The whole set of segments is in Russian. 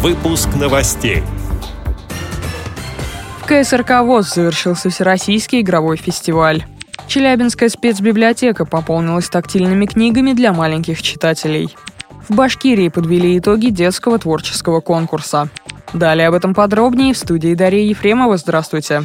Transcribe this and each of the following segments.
Выпуск новостей. В КСРК ВОЗ завершился Всероссийский игровой фестиваль. Челябинская спецбиблиотека пополнилась тактильными книгами для маленьких читателей. В Башкирии подвели итоги детского творческого конкурса. Далее об этом подробнее в студии Дарья Ефремова. Здравствуйте.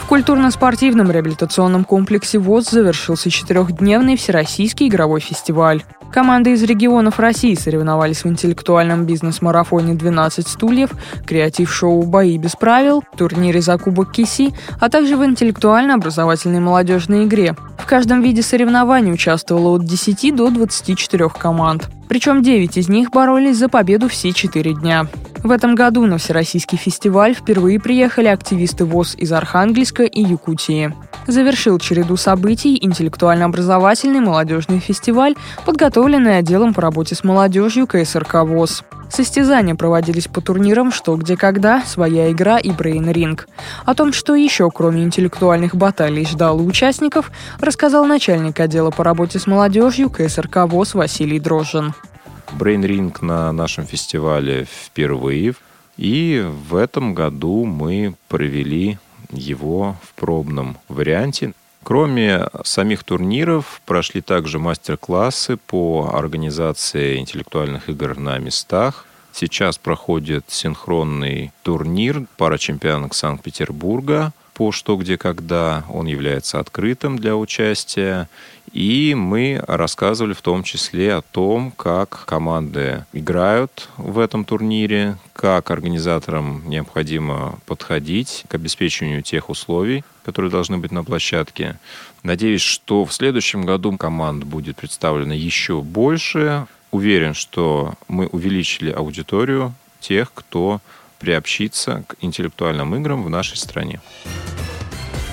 В культурно-спортивном реабилитационном комплексе ВОЗ завершился четырехдневный Всероссийский игровой фестиваль. Команды из регионов России соревновались в интеллектуальном бизнес-марафоне «12 стульев», креатив-шоу «Бои без правил», турнире за Кубок Киси, а также в интеллектуально-образовательной молодежной игре. В каждом виде соревнований участвовало от 10 до 24 команд. Причем 9 из них боролись за победу все 4 дня. В этом году на Всероссийский фестиваль впервые приехали активисты ВОЗ из Архангельска и Якутии. Завершил череду событий интеллектуально-образовательный молодежный фестиваль, подготовленный отделом по работе с молодежью КСРК ВОЗ. Состязания проводились по турнирам «Что, где, когда», «Своя игра» и «Брейн Ринг». О том, что еще, кроме интеллектуальных баталий, ждало участников, рассказал начальник отдела по работе с молодежью КСРК ВОЗ Василий Дрожжин. Brain Ring на нашем фестивале впервые. И в этом году мы провели его в пробном варианте. Кроме самих турниров, прошли также мастер-классы по организации интеллектуальных игр на местах. Сейчас проходит синхронный турнир пара чемпионок Санкт-Петербурга – по «Что, где, когда». Он является открытым для участия. И мы рассказывали в том числе о том, как команды играют в этом турнире, как организаторам необходимо подходить к обеспечению тех условий, которые должны быть на площадке. Надеюсь, что в следующем году команд будет представлено еще больше. Уверен, что мы увеличили аудиторию тех, кто приобщиться к интеллектуальным играм в нашей стране.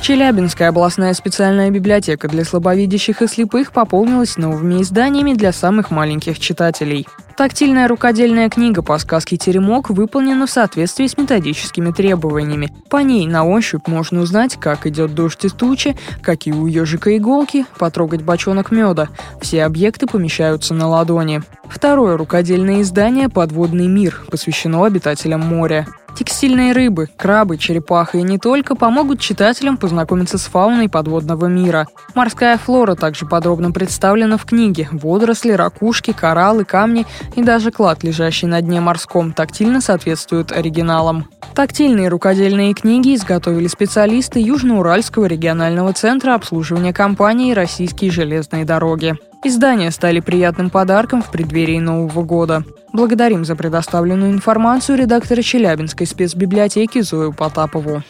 Челябинская областная специальная библиотека для слабовидящих и слепых пополнилась новыми изданиями для самых маленьких читателей. Тактильная рукодельная книга по сказке «Теремок» выполнена в соответствии с методическими требованиями. По ней на ощупь можно узнать, как идет дождь из тучи, какие у ежика иголки, потрогать бочонок меда. Все объекты помещаются на ладони. Второе рукодельное издание «Подводный мир» посвящено обитателям моря. Текстильные рыбы, крабы, черепахи и не только помогут читателям познакомиться с фауной подводного мира. Морская флора также подробно представлена в книге. Водоросли, ракушки, кораллы, камни и даже клад, лежащий на дне морском, тактильно соответствуют оригиналам. Тактильные рукодельные книги изготовили специалисты Южноуральского регионального центра обслуживания компании «Российские железные дороги». Издания стали приятным подарком в преддверии Нового года. Благодарим за предоставленную информацию редактора Челябинской спецбиблиотеки Зою Потапову.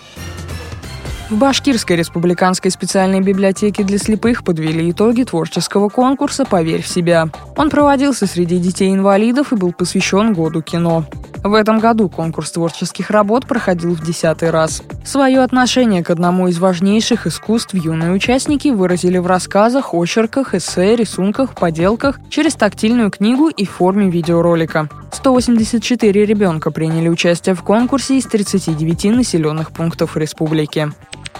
В Башкирской республиканской специальной библиотеке для слепых подвели итоги творческого конкурса «Поверь в себя». Он проводился среди детей-инвалидов и был посвящен году кино. В этом году конкурс творческих работ проходил в десятый раз. Свое отношение к одному из важнейших искусств юные участники выразили в рассказах, очерках, эссе, рисунках, поделках, через тактильную книгу и форме видеоролика. 184 ребенка приняли участие в конкурсе из 39 населенных пунктов республики.